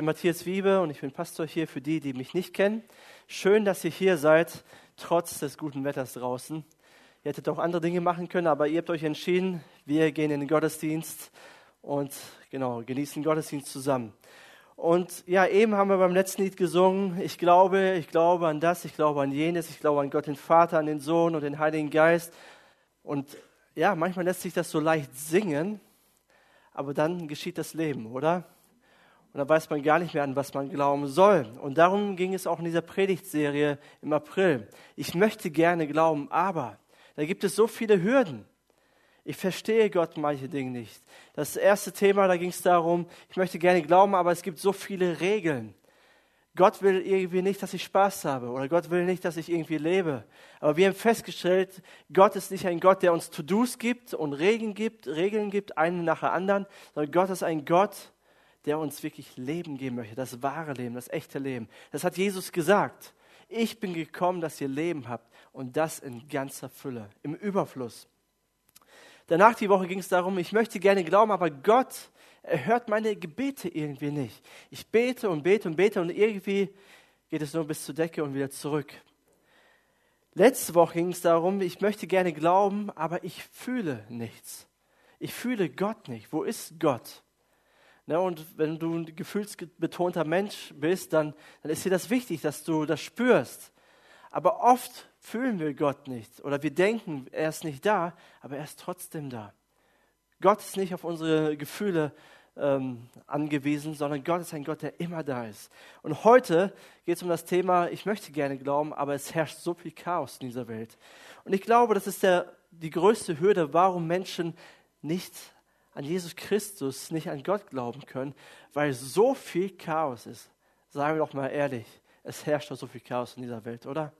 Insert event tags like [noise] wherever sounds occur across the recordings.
bin Matthias Wiebe und ich bin Pastor hier für die, die mich nicht kennen. Schön, dass ihr hier seid, trotz des guten Wetters draußen. Ihr hättet auch andere Dinge machen können, aber ihr habt euch entschieden, wir gehen in den Gottesdienst und genau, genießen Gottesdienst zusammen. Und ja, eben haben wir beim letzten Lied gesungen, ich glaube, ich glaube an das, ich glaube an jenes, ich glaube an Gott den Vater, an den Sohn und den Heiligen Geist. Und ja, manchmal lässt sich das so leicht singen, aber dann geschieht das Leben, oder? Und dann weiß man gar nicht mehr, an was man glauben soll. Und darum ging es auch in dieser Predigtserie im April. Ich möchte gerne glauben, aber da gibt es so viele Hürden. Ich verstehe Gott manche Dinge nicht. Das erste Thema, da ging es darum, ich möchte gerne glauben, aber es gibt so viele Regeln. Gott will irgendwie nicht, dass ich Spaß habe oder Gott will nicht, dass ich irgendwie lebe. Aber wir haben festgestellt, Gott ist nicht ein Gott, der uns To-Dos gibt und Regeln gibt, Regeln gibt, einen nach der anderen, sondern Gott ist ein Gott, der uns wirklich Leben geben möchte, das wahre Leben, das echte Leben. Das hat Jesus gesagt. Ich bin gekommen, dass ihr Leben habt und das in ganzer Fülle, im Überfluss. Danach die Woche ging es darum, ich möchte gerne glauben, aber Gott erhört meine Gebete irgendwie nicht. Ich bete und bete und bete und irgendwie geht es nur bis zur Decke und wieder zurück. Letzte Woche ging es darum, ich möchte gerne glauben, aber ich fühle nichts. Ich fühle Gott nicht. Wo ist Gott? Ne, und wenn du ein gefühlsbetonter Mensch bist, dann, dann ist dir das wichtig, dass du das spürst. Aber oft fühlen wir Gott nicht oder wir denken, er ist nicht da, aber er ist trotzdem da. Gott ist nicht auf unsere Gefühle ähm, angewiesen, sondern Gott ist ein Gott, der immer da ist. Und heute geht es um das Thema, ich möchte gerne glauben, aber es herrscht so viel Chaos in dieser Welt. Und ich glaube, das ist der, die größte Hürde, warum Menschen nicht an Jesus Christus, nicht an Gott glauben können, weil so viel Chaos ist. Sagen wir doch mal ehrlich, es herrscht doch so viel Chaos in dieser Welt, oder?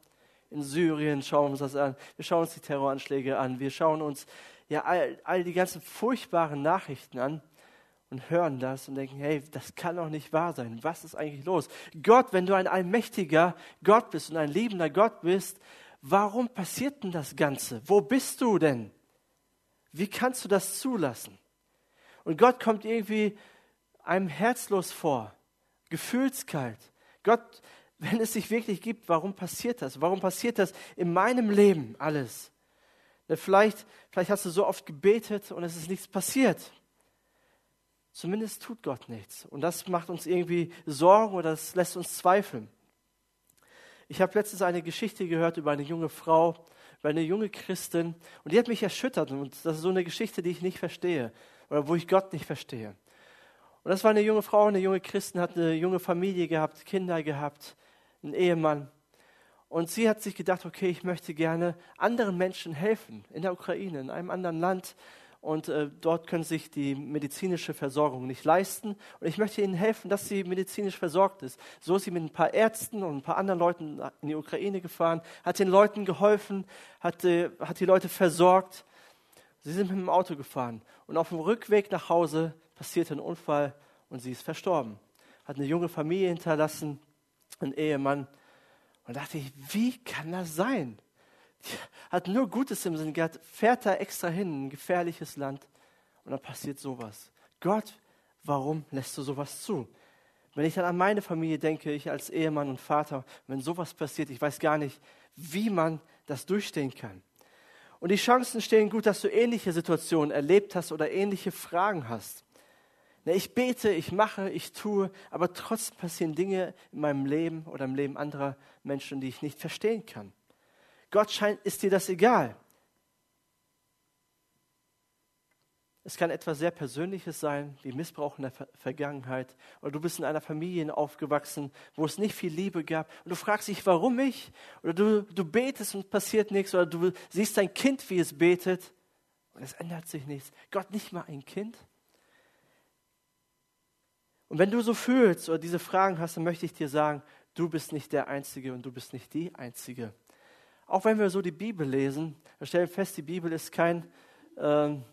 In Syrien schauen wir uns das an, wir schauen uns die Terroranschläge an, wir schauen uns ja all, all die ganzen furchtbaren Nachrichten an und hören das und denken, hey, das kann doch nicht wahr sein. Was ist eigentlich los? Gott, wenn du ein allmächtiger Gott bist und ein liebender Gott bist, warum passiert denn das Ganze? Wo bist du denn? Wie kannst du das zulassen? Und Gott kommt irgendwie einem herzlos vor, gefühlskalt. Gott, wenn es sich wirklich gibt, warum passiert das? Warum passiert das in meinem Leben alles? Vielleicht, vielleicht hast du so oft gebetet und es ist nichts passiert. Zumindest tut Gott nichts. Und das macht uns irgendwie Sorgen oder das lässt uns zweifeln. Ich habe letztens eine Geschichte gehört über eine junge Frau, über eine junge Christin und die hat mich erschüttert. Und das ist so eine Geschichte, die ich nicht verstehe oder wo ich Gott nicht verstehe. Und das war eine junge Frau, eine junge Christin, hat eine junge Familie gehabt, Kinder gehabt, einen Ehemann. Und sie hat sich gedacht, okay, ich möchte gerne anderen Menschen helfen, in der Ukraine, in einem anderen Land. Und äh, dort können sich die medizinische Versorgung nicht leisten. Und ich möchte ihnen helfen, dass sie medizinisch versorgt ist. So ist sie mit ein paar Ärzten und ein paar anderen Leuten in die Ukraine gefahren, hat den Leuten geholfen, hat, äh, hat die Leute versorgt. Sie sind mit dem Auto gefahren und auf dem Rückweg nach Hause passierte ein Unfall und sie ist verstorben. Hat eine junge Familie hinterlassen, einen Ehemann. Und dachte ich, wie kann das sein? Die hat nur Gutes im Sinn gehabt, fährt da extra hin, in ein gefährliches Land und dann passiert sowas. Gott, warum lässt du sowas zu? Wenn ich dann an meine Familie denke, ich als Ehemann und Vater, wenn sowas passiert, ich weiß gar nicht, wie man das durchstehen kann. Und die Chancen stehen gut, dass du ähnliche Situationen erlebt hast oder ähnliche Fragen hast. Ich bete, ich mache, ich tue, aber trotzdem passieren Dinge in meinem Leben oder im Leben anderer Menschen, die ich nicht verstehen kann. Gott scheint, ist dir das egal. Es kann etwas sehr Persönliches sein, wie Missbrauch in der Ver Vergangenheit. Oder du bist in einer Familie aufgewachsen, wo es nicht viel Liebe gab. Und du fragst dich, warum ich? Oder du, du betest und passiert nichts. Oder du siehst dein Kind, wie es betet. Und es ändert sich nichts. Gott nicht mal ein Kind? Und wenn du so fühlst oder diese Fragen hast, dann möchte ich dir sagen, du bist nicht der Einzige und du bist nicht die Einzige. Auch wenn wir so die Bibel lesen, wir stellen fest, die Bibel ist kein... Ähm,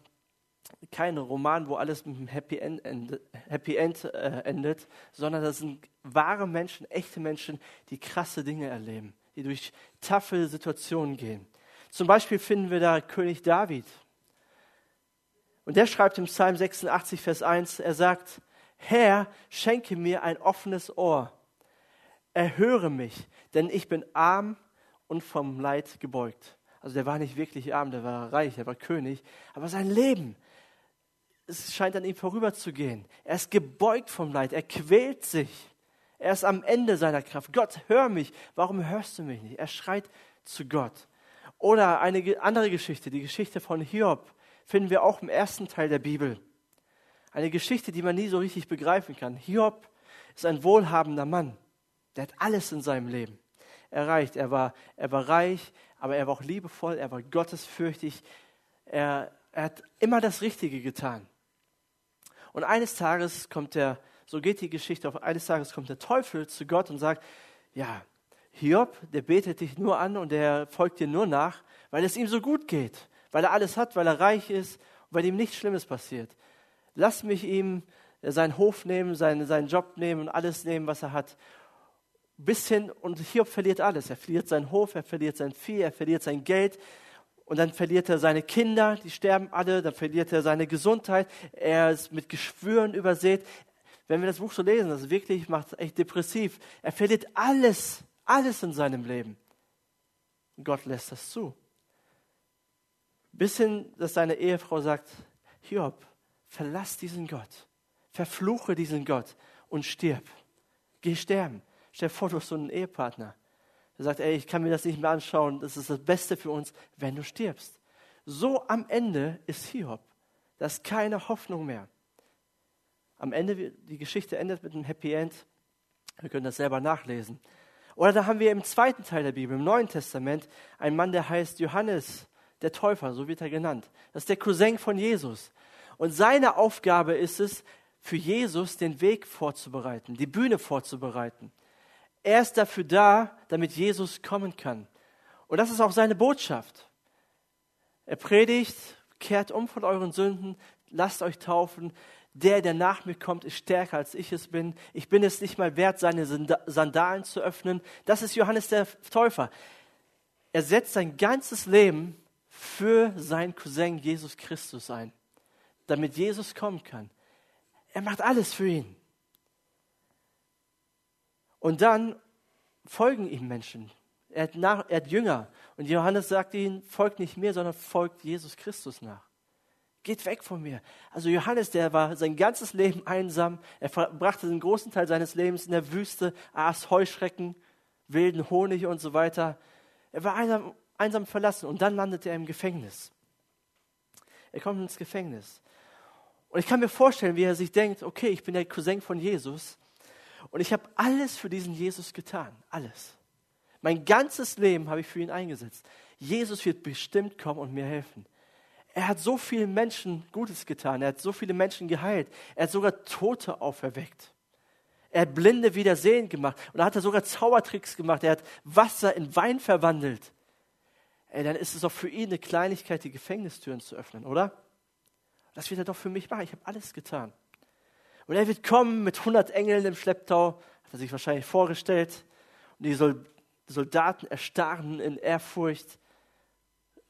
kein Roman, wo alles mit einem Happy End, endet, Happy End äh, endet, sondern das sind wahre Menschen, echte Menschen, die krasse Dinge erleben, die durch taffe Situationen gehen. Zum Beispiel finden wir da König David. Und der schreibt im Psalm 86, Vers 1, er sagt, Herr, schenke mir ein offenes Ohr. Erhöre mich, denn ich bin arm und vom Leid gebeugt. Also der war nicht wirklich arm, der war reich, er war König, aber sein Leben, es scheint an ihm vorüberzugehen. Er ist gebeugt vom Leid, er quält sich. Er ist am Ende seiner Kraft. Gott, hör mich. Warum hörst du mich nicht? Er schreit zu Gott. Oder eine andere Geschichte, die Geschichte von Hiob, finden wir auch im ersten Teil der Bibel. Eine Geschichte, die man nie so richtig begreifen kann. Hiob ist ein wohlhabender Mann. Der hat alles in seinem Leben erreicht. Er war, er war reich, aber er war auch liebevoll, er war gottesfürchtig. Er, er hat immer das Richtige getan. Und eines Tages kommt der, so geht die Geschichte, auf eines Tages kommt der Teufel zu Gott und sagt, ja, Hiob, der betet dich nur an und der folgt dir nur nach, weil es ihm so gut geht, weil er alles hat, weil er reich ist und weil ihm nichts Schlimmes passiert. Lass mich ihm seinen Hof nehmen, seinen, seinen Job nehmen und alles nehmen, was er hat. Bis hin, und Hiob verliert alles. Er verliert seinen Hof, er verliert sein Vieh, er verliert sein Geld, und dann verliert er seine Kinder, die sterben alle, dann verliert er seine Gesundheit, er ist mit Geschwüren übersät. Wenn wir das Buch so lesen, das wirklich macht echt depressiv. Er verliert alles, alles in seinem Leben. Und Gott lässt das zu. Bis hin, dass seine Ehefrau sagt, Hiob, verlass diesen Gott, verfluche diesen Gott und stirb. Geh sterben. Stell vor, du hast so einen Ehepartner. Er sagt, ey, ich kann mir das nicht mehr anschauen, das ist das Beste für uns, wenn du stirbst. So am Ende ist Hiob. Da ist keine Hoffnung mehr. Am Ende, die Geschichte endet mit einem Happy End. Wir können das selber nachlesen. Oder da haben wir im zweiten Teil der Bibel, im Neuen Testament, einen Mann, der heißt Johannes, der Täufer, so wird er genannt. Das ist der Cousin von Jesus. Und seine Aufgabe ist es, für Jesus den Weg vorzubereiten, die Bühne vorzubereiten. Er ist dafür da, damit Jesus kommen kann. Und das ist auch seine Botschaft. Er predigt, kehrt um von euren Sünden, lasst euch taufen. Der, der nach mir kommt, ist stärker als ich es bin. Ich bin es nicht mal wert, seine Sandalen zu öffnen. Das ist Johannes der Täufer. Er setzt sein ganzes Leben für seinen Cousin Jesus Christus ein, damit Jesus kommen kann. Er macht alles für ihn. Und dann folgen ihm Menschen. Er hat, nach, er hat Jünger. Und Johannes sagt ihnen, folgt nicht mir, sondern folgt Jesus Christus nach. Geht weg von mir. Also Johannes, der war sein ganzes Leben einsam. Er verbrachte den großen Teil seines Lebens in der Wüste, aß Heuschrecken, wilden Honig und so weiter. Er war einsam, einsam verlassen und dann landete er im Gefängnis. Er kommt ins Gefängnis. Und ich kann mir vorstellen, wie er sich denkt, okay, ich bin der Cousin von Jesus und ich habe alles für diesen Jesus getan. Alles. Mein ganzes Leben habe ich für ihn eingesetzt. Jesus wird bestimmt kommen und mir helfen. Er hat so vielen Menschen Gutes getan. Er hat so viele Menschen geheilt. Er hat sogar Tote auferweckt. Er hat Blinde wieder sehend gemacht. Und da hat er sogar Zaubertricks gemacht. Er hat Wasser in Wein verwandelt. Ey, dann ist es doch für ihn eine Kleinigkeit, die Gefängnistüren zu öffnen, oder? Das wird er doch für mich machen. Ich habe alles getan. Und er wird kommen mit 100 Engeln im Schlepptau, hat er sich wahrscheinlich vorgestellt. Und die Soldaten erstarren in Ehrfurcht,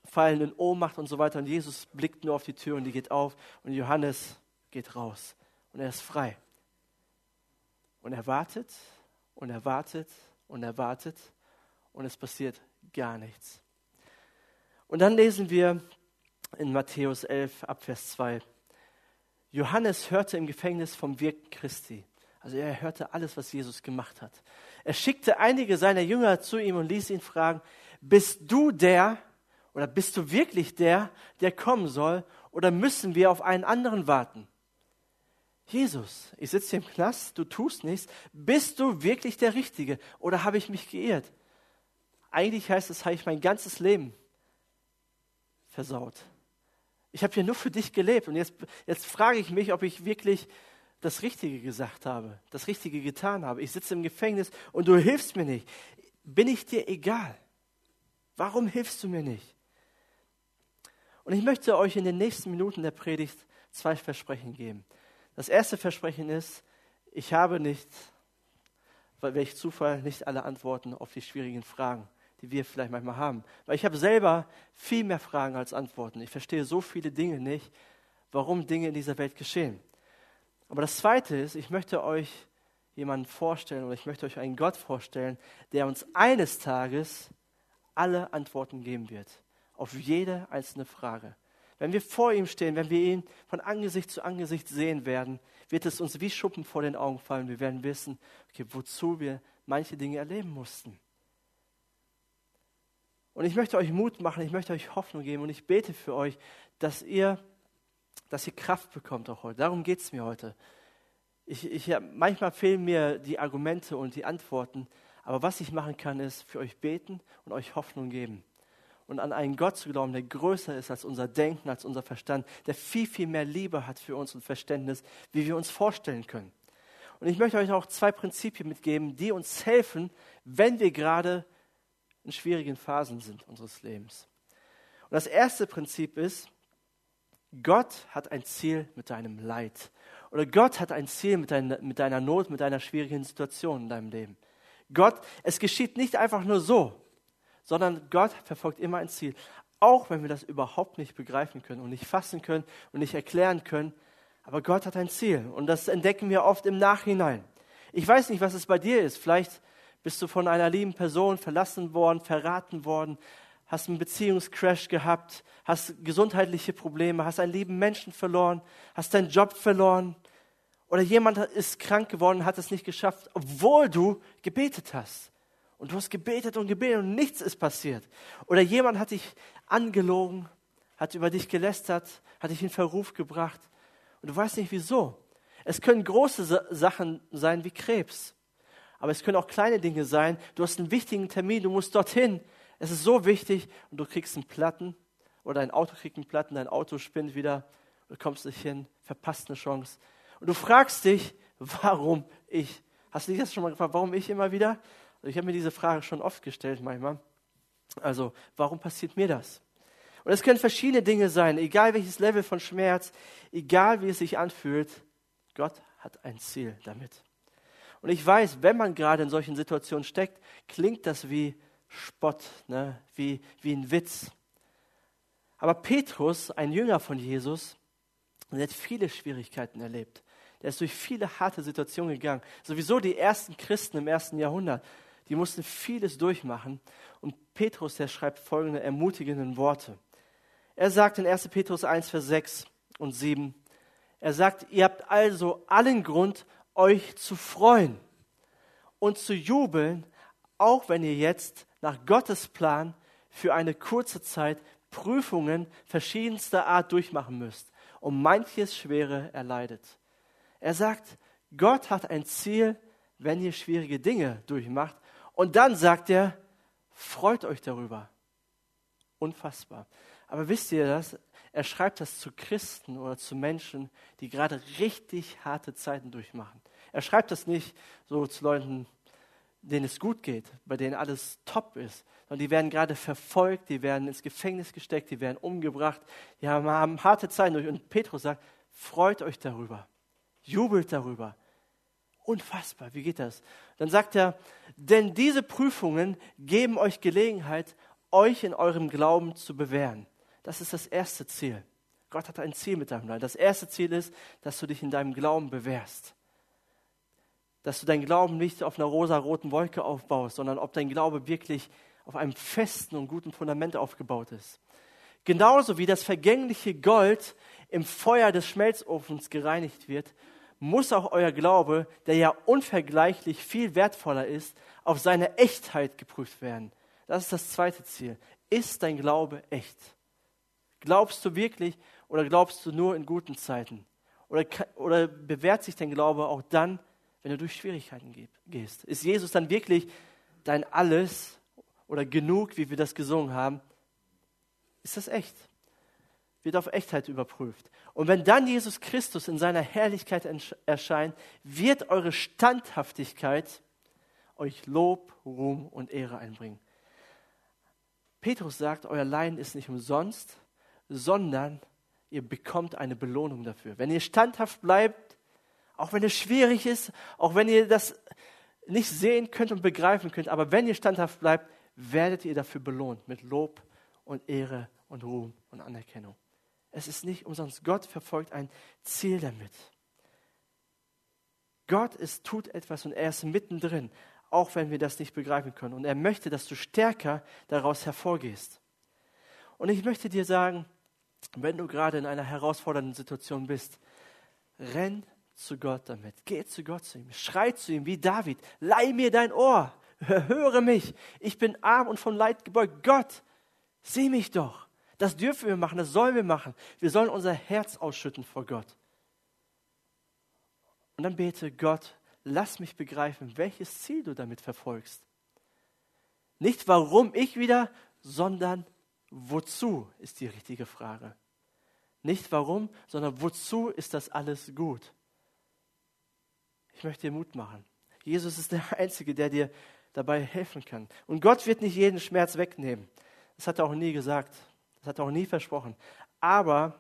fallen in Ohnmacht und so weiter. Und Jesus blickt nur auf die Tür und die geht auf. Und Johannes geht raus. Und er ist frei. Und er wartet und er wartet und er wartet. Und es passiert gar nichts. Und dann lesen wir in Matthäus 11 Abvers 2. Johannes hörte im Gefängnis vom Wirken Christi. Also er hörte alles, was Jesus gemacht hat. Er schickte einige seiner Jünger zu ihm und ließ ihn fragen, bist du der oder bist du wirklich der, der kommen soll oder müssen wir auf einen anderen warten? Jesus, ich sitze hier im Knast, du tust nichts. Bist du wirklich der Richtige oder habe ich mich geirrt? Eigentlich heißt es, habe ich mein ganzes Leben versaut. Ich habe hier nur für dich gelebt und jetzt, jetzt frage ich mich, ob ich wirklich das Richtige gesagt habe, das Richtige getan habe. Ich sitze im Gefängnis und du hilfst mir nicht. Bin ich dir egal? Warum hilfst du mir nicht? Und ich möchte euch in den nächsten Minuten der Predigt zwei Versprechen geben. Das erste Versprechen ist, ich habe nicht, weil welch Zufall, nicht alle Antworten auf die schwierigen Fragen die wir vielleicht manchmal haben. Weil ich habe selber viel mehr Fragen als Antworten. Ich verstehe so viele Dinge nicht, warum Dinge in dieser Welt geschehen. Aber das Zweite ist, ich möchte euch jemanden vorstellen oder ich möchte euch einen Gott vorstellen, der uns eines Tages alle Antworten geben wird auf jede einzelne Frage. Wenn wir vor ihm stehen, wenn wir ihn von Angesicht zu Angesicht sehen werden, wird es uns wie Schuppen vor den Augen fallen. Wir werden wissen, okay, wozu wir manche Dinge erleben mussten. Und ich möchte euch Mut machen, ich möchte euch Hoffnung geben und ich bete für euch, dass ihr, dass ihr Kraft bekommt auch heute. Darum geht es mir heute. Ich, ich, manchmal fehlen mir die Argumente und die Antworten, aber was ich machen kann, ist für euch beten und euch Hoffnung geben. Und an einen Gott zu glauben, der größer ist als unser Denken, als unser Verstand, der viel, viel mehr Liebe hat für uns und Verständnis, wie wir uns vorstellen können. Und ich möchte euch auch zwei Prinzipien mitgeben, die uns helfen, wenn wir gerade in schwierigen Phasen sind unseres Lebens. Und das erste Prinzip ist, Gott hat ein Ziel mit deinem Leid. Oder Gott hat ein Ziel mit, dein, mit deiner Not, mit deiner schwierigen Situation in deinem Leben. Gott, es geschieht nicht einfach nur so, sondern Gott verfolgt immer ein Ziel. Auch wenn wir das überhaupt nicht begreifen können und nicht fassen können und nicht erklären können. Aber Gott hat ein Ziel und das entdecken wir oft im Nachhinein. Ich weiß nicht, was es bei dir ist. Vielleicht bist du von einer lieben Person verlassen worden, verraten worden, hast einen Beziehungscrash gehabt, hast gesundheitliche Probleme, hast einen lieben Menschen verloren, hast deinen Job verloren? Oder jemand ist krank geworden, hat es nicht geschafft, obwohl du gebetet hast. Und du hast gebetet und gebetet und nichts ist passiert. Oder jemand hat dich angelogen, hat über dich gelästert, hat dich in Verruf gebracht. Und du weißt nicht wieso. Es können große Sachen sein wie Krebs aber es können auch kleine Dinge sein. Du hast einen wichtigen Termin, du musst dorthin. Es ist so wichtig und du kriegst einen Platten oder dein Auto kriegt einen Platten, dein Auto spinnt wieder, du kommst nicht hin, verpasst eine Chance. Und du fragst dich, warum ich? Hast du dich das schon mal gefragt, warum ich immer wieder? Also ich habe mir diese Frage schon oft gestellt manchmal. Also, warum passiert mir das? Und es können verschiedene Dinge sein, egal welches Level von Schmerz, egal wie es sich anfühlt. Gott hat ein Ziel damit. Und ich weiß, wenn man gerade in solchen Situationen steckt, klingt das wie Spott, ne? wie, wie ein Witz. Aber Petrus, ein Jünger von Jesus, der hat viele Schwierigkeiten erlebt. Der ist durch viele harte Situationen gegangen. Sowieso die ersten Christen im ersten Jahrhundert, die mussten vieles durchmachen. Und Petrus, der schreibt folgende ermutigenden Worte. Er sagt in 1. Petrus 1, Vers 6 und 7, er sagt, ihr habt also allen Grund, euch zu freuen und zu jubeln, auch wenn ihr jetzt nach Gottes Plan für eine kurze Zeit Prüfungen verschiedenster Art durchmachen müsst und manches Schwere erleidet. Er sagt, Gott hat ein Ziel, wenn ihr schwierige Dinge durchmacht. Und dann sagt er, freut euch darüber. Unfassbar. Aber wisst ihr das? Er schreibt das zu Christen oder zu Menschen, die gerade richtig harte Zeiten durchmachen. Er schreibt das nicht so zu Leuten, denen es gut geht, bei denen alles top ist, sondern die werden gerade verfolgt, die werden ins Gefängnis gesteckt, die werden umgebracht, die haben, haben harte Zeiten durch. Und Petrus sagt, freut euch darüber, jubelt darüber. Unfassbar, wie geht das? Dann sagt er, denn diese Prüfungen geben euch Gelegenheit, euch in eurem Glauben zu bewähren. Das ist das erste Ziel. Gott hat ein Ziel mit deinem Glauben. Das erste Ziel ist, dass du dich in deinem Glauben bewährst dass du deinen Glauben nicht auf einer rosa-roten Wolke aufbaust, sondern ob dein Glaube wirklich auf einem festen und guten Fundament aufgebaut ist. Genauso wie das vergängliche Gold im Feuer des Schmelzofens gereinigt wird, muss auch euer Glaube, der ja unvergleichlich viel wertvoller ist, auf seine Echtheit geprüft werden. Das ist das zweite Ziel. Ist dein Glaube echt? Glaubst du wirklich oder glaubst du nur in guten Zeiten? Oder, oder bewährt sich dein Glaube auch dann, wenn du durch Schwierigkeiten gehst? Ist Jesus dann wirklich dein Alles oder genug, wie wir das gesungen haben? Ist das echt? Wird auf Echtheit überprüft. Und wenn dann Jesus Christus in seiner Herrlichkeit erscheint, wird eure Standhaftigkeit euch Lob, Ruhm und Ehre einbringen. Petrus sagt, euer Leiden ist nicht umsonst, sondern ihr bekommt eine Belohnung dafür. Wenn ihr standhaft bleibt, auch wenn es schwierig ist, auch wenn ihr das nicht sehen könnt und begreifen könnt, aber wenn ihr standhaft bleibt, werdet ihr dafür belohnt mit Lob und Ehre und Ruhm und Anerkennung. Es ist nicht umsonst. Gott verfolgt ein Ziel damit. Gott ist, tut etwas und er ist mittendrin, auch wenn wir das nicht begreifen können. Und er möchte, dass du stärker daraus hervorgehst. Und ich möchte dir sagen, wenn du gerade in einer herausfordernden Situation bist, renn zu Gott damit. Geh zu Gott zu ihm. Schrei zu ihm wie David. Leih mir dein Ohr. Höre mich. Ich bin arm und von Leid gebeugt. Gott, sieh mich doch. Das dürfen wir machen. Das sollen wir machen. Wir sollen unser Herz ausschütten vor Gott. Und dann bete Gott, lass mich begreifen, welches Ziel du damit verfolgst. Nicht warum ich wieder, sondern wozu ist die richtige Frage. Nicht warum, sondern wozu ist das alles gut. Ich möchte dir Mut machen. Jesus ist der [laughs] Einzige, der dir dabei helfen kann. Und Gott wird nicht jeden Schmerz wegnehmen. Das hat er auch nie gesagt. Das hat er auch nie versprochen. Aber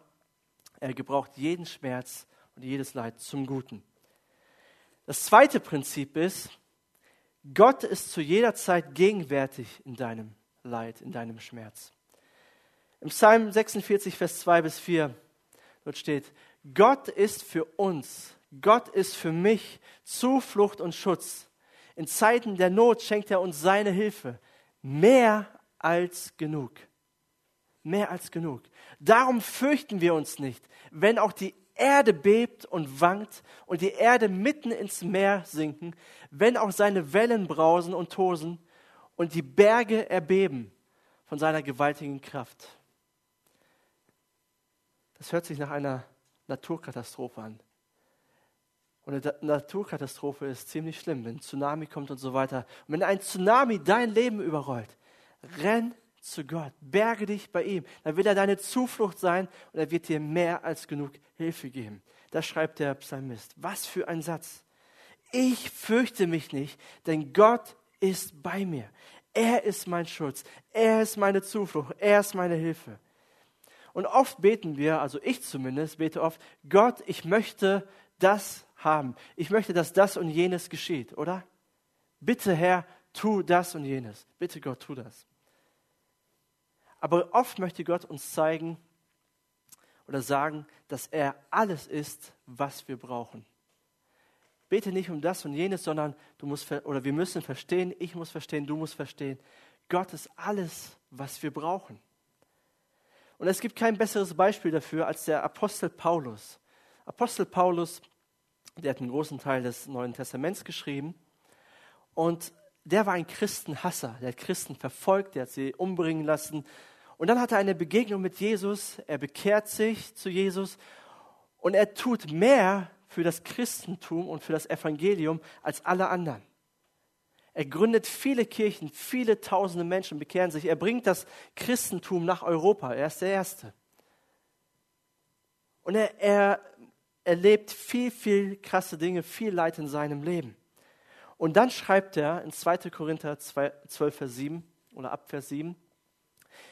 er gebraucht jeden Schmerz und jedes Leid zum Guten. Das zweite Prinzip ist, Gott ist zu jeder Zeit gegenwärtig in deinem Leid, in deinem Schmerz. Im Psalm 46, Vers 2 bis 4, dort steht, Gott ist für uns, Gott ist für mich Zuflucht und Schutz. In Zeiten der Not schenkt er uns seine Hilfe. Mehr als genug. Mehr als genug. Darum fürchten wir uns nicht, wenn auch die Erde bebt und wankt und die Erde mitten ins Meer sinken, wenn auch seine Wellen brausen und tosen und die Berge erbeben von seiner gewaltigen Kraft. Das hört sich nach einer Naturkatastrophe an. Und eine Naturkatastrophe ist ziemlich schlimm, wenn ein Tsunami kommt und so weiter. Und wenn ein Tsunami dein Leben überrollt, renn zu Gott, berge dich bei ihm. Dann will er deine Zuflucht sein und er wird dir mehr als genug Hilfe geben. Das schreibt der Psalmist. Was für ein Satz. Ich fürchte mich nicht, denn Gott ist bei mir. Er ist mein Schutz. Er ist meine Zuflucht. Er ist meine Hilfe. Und oft beten wir, also ich zumindest bete oft, Gott, ich möchte das haben. Ich möchte, dass das und jenes geschieht, oder? Bitte Herr, tu das und jenes. Bitte Gott, tu das. Aber oft möchte Gott uns zeigen oder sagen, dass er alles ist, was wir brauchen. Bete nicht um das und jenes, sondern du musst oder wir müssen verstehen, ich muss verstehen, du musst verstehen. Gott ist alles, was wir brauchen. Und es gibt kein besseres Beispiel dafür als der Apostel Paulus. Apostel Paulus, der hat einen großen Teil des Neuen Testaments geschrieben und der war ein Christenhasser, der hat Christen verfolgt, der hat sie umbringen lassen. Und dann hat er eine Begegnung mit Jesus, er bekehrt sich zu Jesus und er tut mehr für das Christentum und für das Evangelium als alle anderen. Er gründet viele Kirchen, viele tausende Menschen bekehren sich. Er bringt das Christentum nach Europa. Er ist der Erste. Und er, er erlebt viel, viel krasse Dinge, viel Leid in seinem Leben. Und dann schreibt er in 2. Korinther 12, Vers 7 oder ab Vers 7,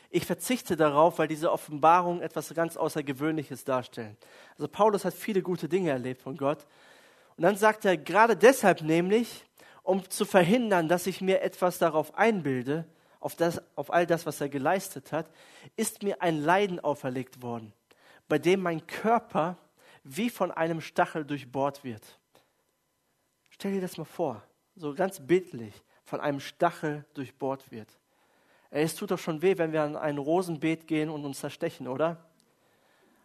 ich verzichte darauf, weil diese Offenbarungen etwas ganz Außergewöhnliches darstellen. Also Paulus hat viele gute Dinge erlebt von Gott. Und dann sagt er, gerade deshalb nämlich, um zu verhindern, dass ich mir etwas darauf einbilde, auf, das, auf all das, was er geleistet hat, ist mir ein Leiden auferlegt worden, bei dem mein Körper wie von einem Stachel durchbohrt wird. Stell dir das mal vor so ganz bildlich, von einem Stachel durchbohrt wird. Es tut doch schon weh, wenn wir an ein Rosenbeet gehen und uns zerstechen, oder?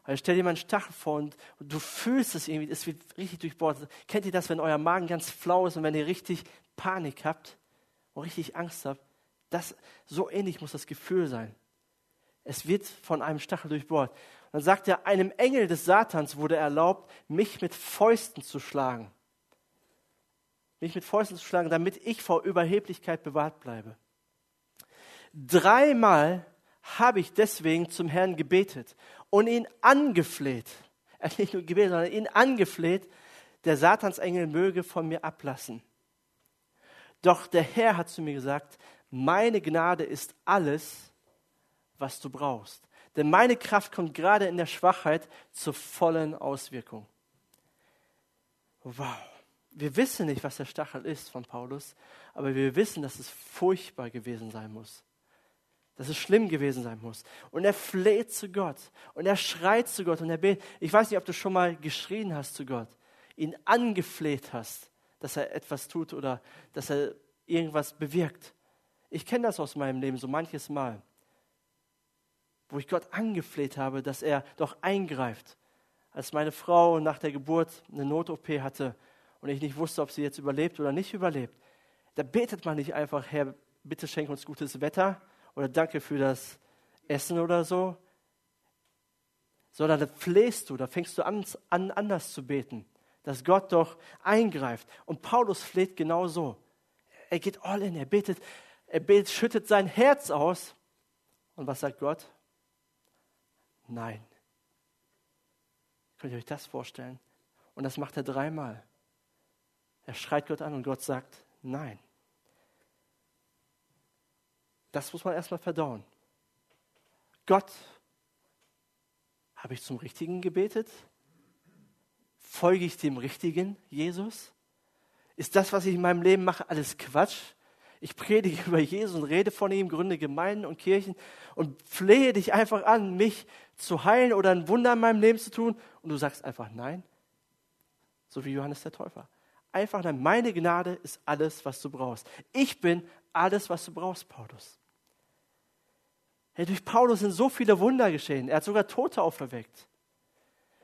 Also stell dir mal einen Stachel vor und, du fühlst es irgendwie, es wird richtig durchbohrt. Kennt ihr das, wenn euer Magen ganz flau ist und wenn ihr richtig Panik habt und richtig Angst habt? Das, so ähnlich muss das Gefühl sein. Es wird von einem Stachel durchbohrt. Dann sagt er, einem Engel des Satans wurde erlaubt, mich mit Fäusten zu schlagen mich mit Fäusten zu schlagen, damit ich vor Überheblichkeit bewahrt bleibe. Dreimal habe ich deswegen zum Herrn gebetet und ihn angefleht. Er hat nicht nur gebetet, sondern ihn angefleht, der Satansengel möge von mir ablassen. Doch der Herr hat zu mir gesagt, meine Gnade ist alles, was du brauchst. Denn meine Kraft kommt gerade in der Schwachheit zur vollen Auswirkung. Wow wir wissen nicht, was der Stachel ist von Paulus, aber wir wissen, dass es furchtbar gewesen sein muss. Dass es schlimm gewesen sein muss. Und er fleht zu Gott. Und er schreit zu Gott. Und er betet. Ich weiß nicht, ob du schon mal geschrien hast zu Gott. ihn angefleht hast, dass er etwas tut oder dass er irgendwas bewirkt. Ich kenne das aus meinem Leben so manches Mal, wo ich Gott angefleht habe, dass er doch eingreift. Als meine Frau nach der Geburt eine Not-OP hatte und ich nicht wusste, ob sie jetzt überlebt oder nicht überlebt, da betet man nicht einfach, Herr, bitte schenk uns gutes Wetter oder danke für das Essen oder so, sondern da flehst du, da fängst du an, an anders zu beten, dass Gott doch eingreift. Und Paulus fleht genau so. Er geht all in, er betet, er betet, schüttet sein Herz aus. Und was sagt Gott? Nein. Könnt ihr euch das vorstellen? Und das macht er dreimal. Er schreit Gott an und Gott sagt Nein. Das muss man erstmal verdauen. Gott, habe ich zum Richtigen gebetet? Folge ich dem Richtigen, Jesus? Ist das, was ich in meinem Leben mache, alles Quatsch? Ich predige über Jesus und rede von ihm, gründe Gemeinden und Kirchen und flehe dich einfach an, mich zu heilen oder ein Wunder in meinem Leben zu tun. Und du sagst einfach nein. So wie Johannes der Täufer. Einfach nein. Meine Gnade ist alles, was du brauchst. Ich bin alles, was du brauchst, Paulus. Hey, durch Paulus sind so viele Wunder geschehen. Er hat sogar Tote auferweckt.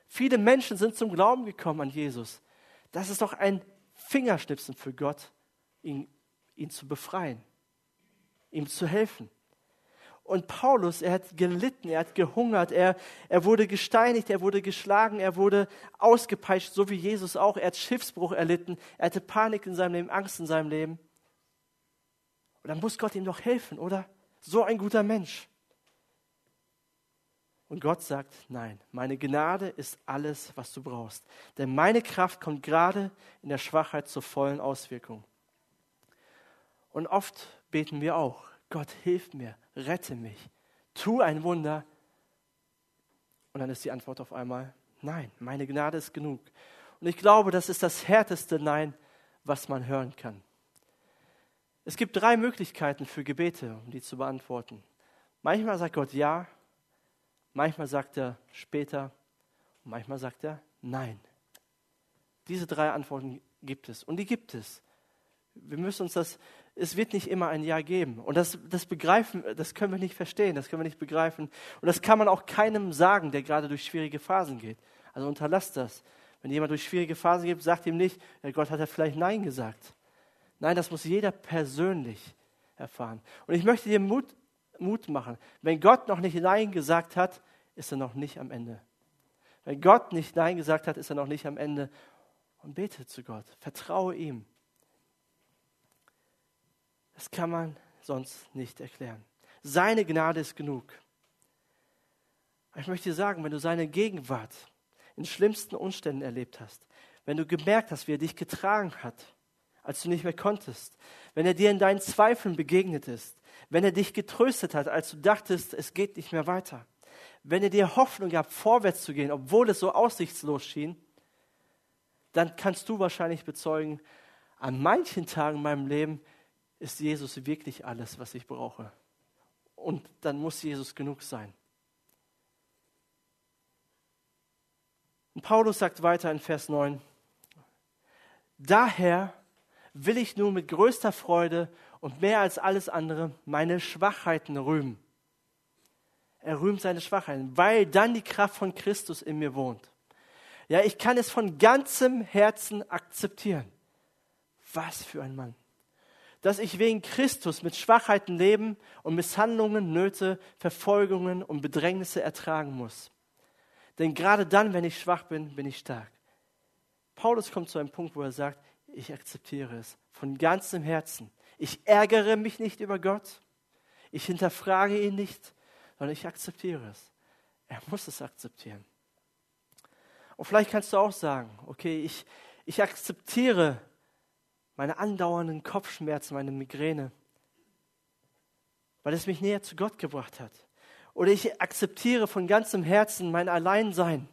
Viele Menschen sind zum Glauben gekommen an Jesus. Das ist doch ein Fingerschnipsen für Gott, ihn, ihn zu befreien, ihm zu helfen. Und Paulus, er hat gelitten, er hat gehungert, er, er wurde gesteinigt, er wurde geschlagen, er wurde ausgepeitscht, so wie Jesus auch. Er hat Schiffsbruch erlitten, er hatte Panik in seinem Leben, Angst in seinem Leben. Und dann muss Gott ihm doch helfen, oder? So ein guter Mensch. Und Gott sagt, nein, meine Gnade ist alles, was du brauchst. Denn meine Kraft kommt gerade in der Schwachheit zur vollen Auswirkung. Und oft beten wir auch, Gott, hilf mir, rette mich, tu ein Wunder. Und dann ist die Antwort auf einmal, nein, meine Gnade ist genug. Und ich glaube, das ist das härteste Nein, was man hören kann. Es gibt drei Möglichkeiten für Gebete, um die zu beantworten. Manchmal sagt Gott ja, Manchmal sagt er später und manchmal sagt er nein. Diese drei Antworten gibt es und die gibt es. Wir müssen uns das, es wird nicht immer ein Ja geben. Und das, das begreifen, das können wir nicht verstehen, das können wir nicht begreifen. Und das kann man auch keinem sagen, der gerade durch schwierige Phasen geht. Also unterlasst das. Wenn jemand durch schwierige Phasen geht, sagt ihm nicht, ja, Gott hat ja vielleicht Nein gesagt. Nein, das muss jeder persönlich erfahren. Und ich möchte dir Mut, Mut machen. Wenn Gott noch nicht Nein gesagt hat, ist er noch nicht am Ende. Wenn Gott nicht Nein gesagt hat, ist er noch nicht am Ende. Und bete zu Gott. Vertraue ihm. Das kann man sonst nicht erklären. Seine Gnade ist genug. Ich möchte dir sagen, wenn du seine Gegenwart in schlimmsten Umständen erlebt hast, wenn du gemerkt hast, wie er dich getragen hat, als du nicht mehr konntest, wenn er dir in deinen Zweifeln begegnet ist, wenn er dich getröstet hat, als du dachtest, es geht nicht mehr weiter, wenn er dir Hoffnung gab, vorwärts zu gehen, obwohl es so aussichtslos schien, dann kannst du wahrscheinlich bezeugen, an manchen Tagen in meinem Leben ist Jesus wirklich alles, was ich brauche. Und dann muss Jesus genug sein. Und Paulus sagt weiter in Vers 9, daher will ich nun mit größter Freude und mehr als alles andere meine Schwachheiten rühmen er rühmt seine Schwachheiten, weil dann die Kraft von Christus in mir wohnt. Ja, ich kann es von ganzem Herzen akzeptieren. Was für ein Mann. Dass ich wegen Christus mit Schwachheiten leben und Misshandlungen, Nöte, Verfolgungen und Bedrängnisse ertragen muss. Denn gerade dann, wenn ich schwach bin, bin ich stark. Paulus kommt zu einem Punkt, wo er sagt, ich akzeptiere es von ganzem Herzen. Ich ärgere mich nicht über Gott. Ich hinterfrage ihn nicht sondern ich akzeptiere es. Er muss es akzeptieren. Und vielleicht kannst du auch sagen, okay, ich, ich akzeptiere meine andauernden Kopfschmerzen, meine Migräne, weil es mich näher zu Gott gebracht hat. Oder ich akzeptiere von ganzem Herzen mein Alleinsein,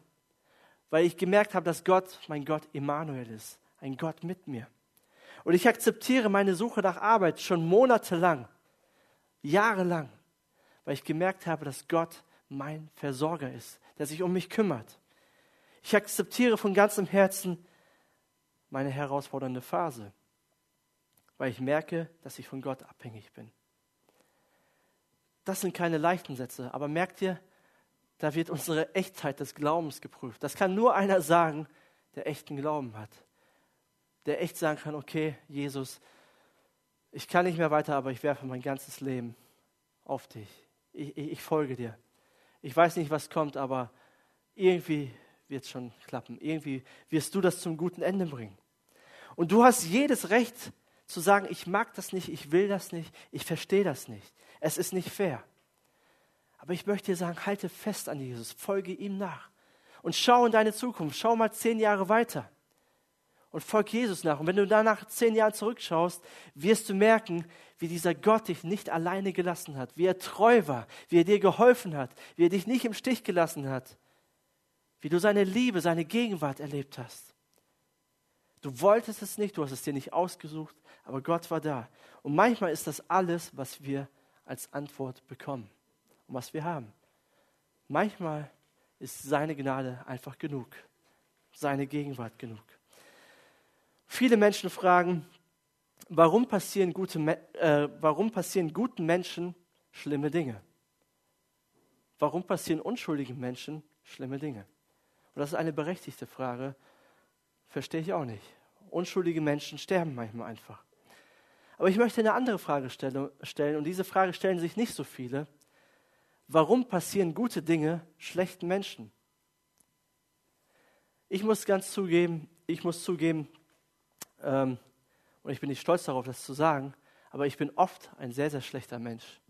weil ich gemerkt habe, dass Gott mein Gott Immanuel ist, ein Gott mit mir. Und ich akzeptiere meine Suche nach Arbeit schon monatelang, jahrelang, weil ich gemerkt habe, dass Gott mein Versorger ist, der sich um mich kümmert. Ich akzeptiere von ganzem Herzen meine herausfordernde Phase, weil ich merke, dass ich von Gott abhängig bin. Das sind keine leichten Sätze, aber merkt ihr, da wird unsere Echtheit des Glaubens geprüft. Das kann nur einer sagen, der echten Glauben hat. Der echt sagen kann, okay, Jesus, ich kann nicht mehr weiter, aber ich werfe mein ganzes Leben auf dich. Ich, ich, ich folge dir. Ich weiß nicht, was kommt, aber irgendwie wird es schon klappen. Irgendwie wirst du das zum guten Ende bringen. Und du hast jedes Recht zu sagen, ich mag das nicht, ich will das nicht, ich verstehe das nicht. Es ist nicht fair. Aber ich möchte dir sagen, halte fest an Jesus, folge ihm nach und schau in deine Zukunft, schau mal zehn Jahre weiter und folg Jesus nach. Und wenn du danach zehn Jahre zurückschaust, wirst du merken, wie dieser Gott dich nicht alleine gelassen hat, wie er treu war, wie er dir geholfen hat, wie er dich nicht im Stich gelassen hat, wie du seine Liebe, seine Gegenwart erlebt hast. Du wolltest es nicht, du hast es dir nicht ausgesucht, aber Gott war da. Und manchmal ist das alles, was wir als Antwort bekommen und was wir haben. Manchmal ist seine Gnade einfach genug, seine Gegenwart genug. Viele Menschen fragen, warum passieren, gute, äh, warum passieren guten Menschen schlimme Dinge? Warum passieren unschuldigen Menschen schlimme Dinge? Und das ist eine berechtigte Frage, verstehe ich auch nicht. Unschuldige Menschen sterben manchmal einfach. Aber ich möchte eine andere Frage stellen und diese Frage stellen sich nicht so viele. Warum passieren gute Dinge schlechten Menschen? Ich muss ganz zugeben, ich muss zugeben, ähm, und ich bin nicht stolz darauf, das zu sagen, aber ich bin oft ein sehr, sehr schlechter Mensch.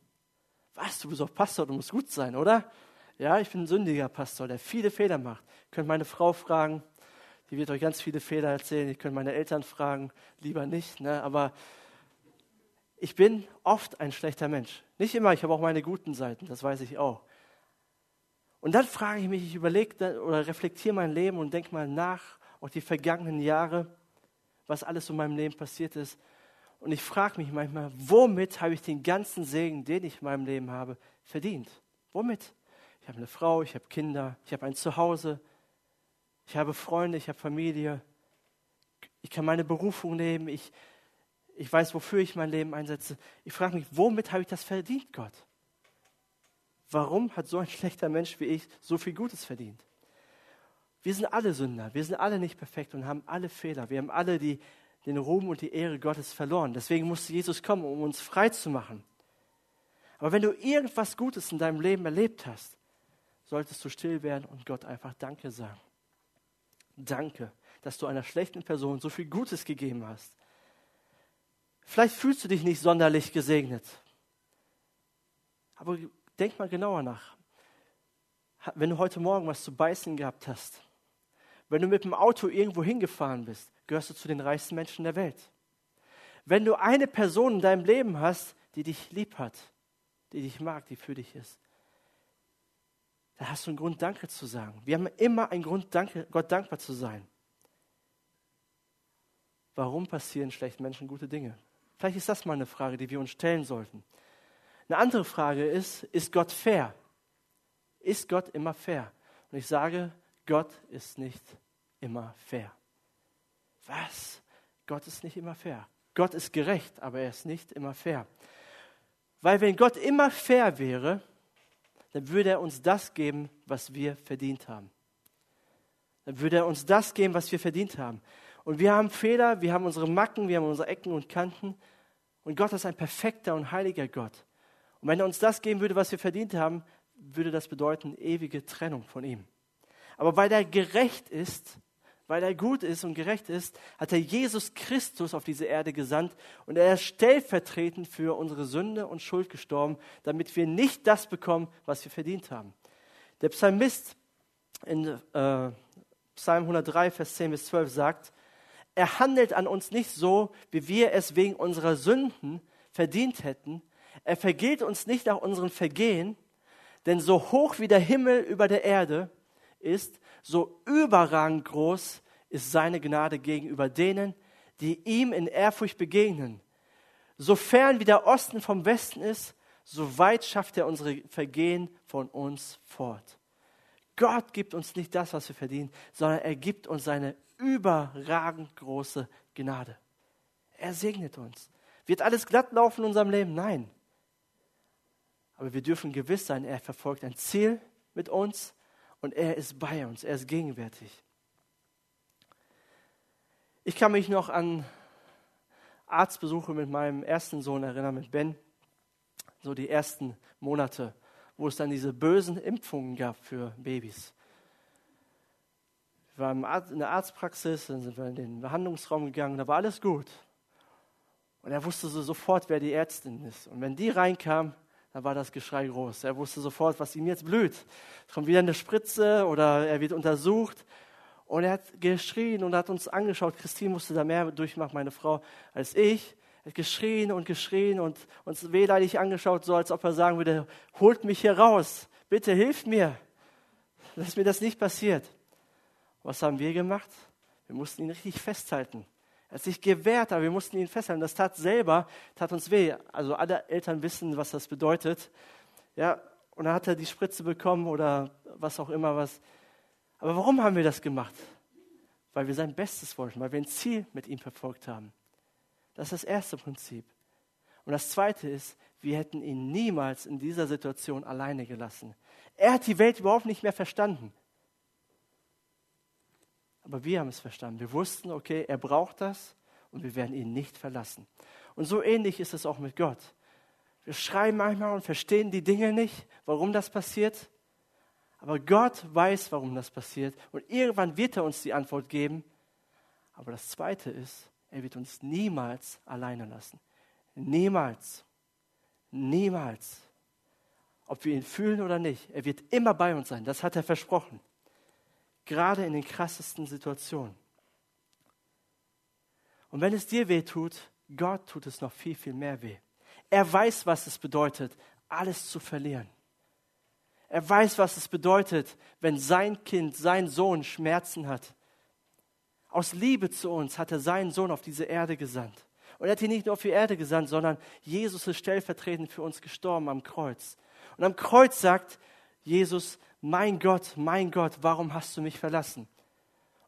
Was, du bist auch Pastor, du musst gut sein, oder? Ja, ich bin ein sündiger Pastor, der viele Fehler macht. Ihr könnt meine Frau fragen, die wird euch ganz viele Fehler erzählen. Ihr könnt meine Eltern fragen, lieber nicht. Ne? Aber ich bin oft ein schlechter Mensch. Nicht immer, ich habe auch meine guten Seiten, das weiß ich auch. Und dann frage ich mich, ich überlege oder reflektiere mein Leben und denke mal nach, auch die vergangenen Jahre, was alles in meinem Leben passiert ist. Und ich frage mich manchmal, womit habe ich den ganzen Segen, den ich in meinem Leben habe, verdient? Womit? Ich habe eine Frau, ich habe Kinder, ich habe ein Zuhause, ich habe Freunde, ich habe Familie. Ich kann meine Berufung nehmen, ich, ich weiß, wofür ich mein Leben einsetze. Ich frage mich, womit habe ich das verdient, Gott? Warum hat so ein [laughs] schlechter Mensch wie ich so viel Gutes verdient? Wir sind alle Sünder, wir sind alle nicht perfekt und haben alle Fehler. Wir haben alle die, den Ruhm und die Ehre Gottes verloren. Deswegen musste Jesus kommen, um uns frei zu machen. Aber wenn du irgendwas Gutes in deinem Leben erlebt hast, solltest du still werden und Gott einfach Danke sagen. Danke, dass du einer schlechten Person so viel Gutes gegeben hast. Vielleicht fühlst du dich nicht sonderlich gesegnet. Aber denk mal genauer nach. Wenn du heute Morgen was zu beißen gehabt hast, wenn du mit dem Auto irgendwo hingefahren bist, gehörst du zu den reichsten Menschen der Welt. Wenn du eine Person in deinem Leben hast, die dich lieb hat, die dich mag, die für dich ist, dann hast du einen Grund, Danke zu sagen. Wir haben immer einen Grund, Danke, Gott dankbar zu sein. Warum passieren schlechten Menschen gute Dinge? Vielleicht ist das mal eine Frage, die wir uns stellen sollten. Eine andere Frage ist, ist Gott fair? Ist Gott immer fair? Und ich sage, Gott ist nicht immer fair. Was? Gott ist nicht immer fair. Gott ist gerecht, aber er ist nicht immer fair. Weil wenn Gott immer fair wäre, dann würde er uns das geben, was wir verdient haben. Dann würde er uns das geben, was wir verdient haben. Und wir haben Fehler, wir haben unsere Macken, wir haben unsere Ecken und Kanten. Und Gott ist ein perfekter und heiliger Gott. Und wenn er uns das geben würde, was wir verdient haben, würde das bedeuten ewige Trennung von ihm. Aber weil er gerecht ist, weil er gut ist und gerecht ist, hat er Jesus Christus auf diese Erde gesandt und er ist stellvertretend für unsere Sünde und Schuld gestorben, damit wir nicht das bekommen, was wir verdient haben. Der Psalmist in äh, Psalm 103, Vers 10 bis 12 sagt, er handelt an uns nicht so, wie wir es wegen unserer Sünden verdient hätten. Er vergilt uns nicht nach unseren Vergehen, denn so hoch wie der Himmel über der Erde ist, so überragend groß ist seine Gnade gegenüber denen, die ihm in Ehrfurcht begegnen. So fern wie der Osten vom Westen ist, so weit schafft er unsere Vergehen von uns fort. Gott gibt uns nicht das, was wir verdienen, sondern er gibt uns seine überragend große Gnade. Er segnet uns. Wird alles glatt laufen in unserem Leben? Nein. Aber wir dürfen gewiss sein, er verfolgt ein Ziel mit uns und er ist bei uns, er ist gegenwärtig. Ich kann mich noch an Arztbesuche mit meinem ersten Sohn erinnern, mit Ben. So die ersten Monate, wo es dann diese bösen Impfungen gab für Babys. Wir waren in der Arztpraxis, dann sind wir in den Behandlungsraum gegangen, da war alles gut. Und er wusste so sofort, wer die Ärztin ist. Und wenn die reinkam, dann war das Geschrei groß. Er wusste sofort, was ihm jetzt blüht. Es kommt wieder eine Spritze oder er wird untersucht. Und er hat geschrien und hat uns angeschaut. Christine musste da mehr durchmachen, meine Frau, als ich. Er hat geschrien und geschrien und uns wehleidig angeschaut, so als ob er sagen würde, holt mich hier raus. Bitte hilft mir, dass mir das nicht passiert. Was haben wir gemacht? Wir mussten ihn richtig festhalten. Er hat sich gewehrt, aber wir mussten ihn festhalten. Das tat selber, tat uns weh. Also alle Eltern wissen, was das bedeutet. Ja, und dann hat er die Spritze bekommen oder was auch immer was. Aber warum haben wir das gemacht? Weil wir sein Bestes wollten, weil wir ein Ziel mit ihm verfolgt haben. Das ist das erste Prinzip. Und das zweite ist, wir hätten ihn niemals in dieser Situation alleine gelassen. Er hat die Welt überhaupt nicht mehr verstanden. Aber wir haben es verstanden. Wir wussten, okay, er braucht das und wir werden ihn nicht verlassen. Und so ähnlich ist es auch mit Gott. Wir schreiben manchmal und verstehen die Dinge nicht, warum das passiert. Aber Gott weiß, warum das passiert. Und irgendwann wird er uns die Antwort geben. Aber das Zweite ist, er wird uns niemals alleine lassen. Niemals. Niemals. Ob wir ihn fühlen oder nicht, er wird immer bei uns sein. Das hat er versprochen gerade in den krassesten Situationen. Und wenn es dir weh tut, Gott tut es noch viel, viel mehr weh. Er weiß, was es bedeutet, alles zu verlieren. Er weiß, was es bedeutet, wenn sein Kind, sein Sohn Schmerzen hat. Aus Liebe zu uns hat er seinen Sohn auf diese Erde gesandt. Und er hat ihn nicht nur auf die Erde gesandt, sondern Jesus ist stellvertretend für uns gestorben am Kreuz. Und am Kreuz sagt Jesus, mein Gott, mein Gott, warum hast du mich verlassen?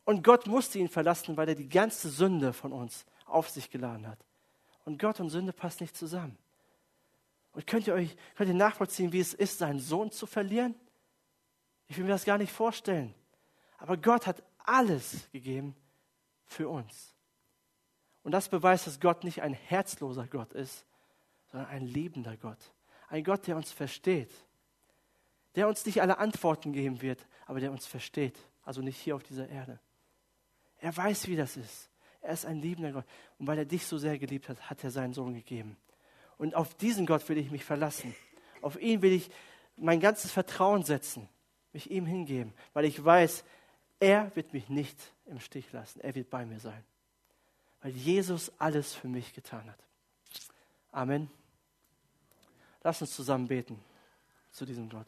Und Gott musste ihn verlassen, weil er die ganze Sünde von uns auf sich geladen hat. Und Gott und Sünde passt nicht zusammen. Und könnt ihr euch könnt ihr nachvollziehen, wie es ist, seinen Sohn zu verlieren? Ich will mir das gar nicht vorstellen. Aber Gott hat alles gegeben für uns. Und das beweist, dass Gott nicht ein herzloser Gott ist, sondern ein liebender Gott. Ein Gott, der uns versteht der uns nicht alle Antworten geben wird, aber der uns versteht. Also nicht hier auf dieser Erde. Er weiß, wie das ist. Er ist ein liebender Gott. Und weil er dich so sehr geliebt hat, hat er seinen Sohn gegeben. Und auf diesen Gott will ich mich verlassen. Auf ihn will ich mein ganzes Vertrauen setzen, mich ihm hingeben, weil ich weiß, er wird mich nicht im Stich lassen. Er wird bei mir sein. Weil Jesus alles für mich getan hat. Amen. Lass uns zusammen beten zu diesem Gott.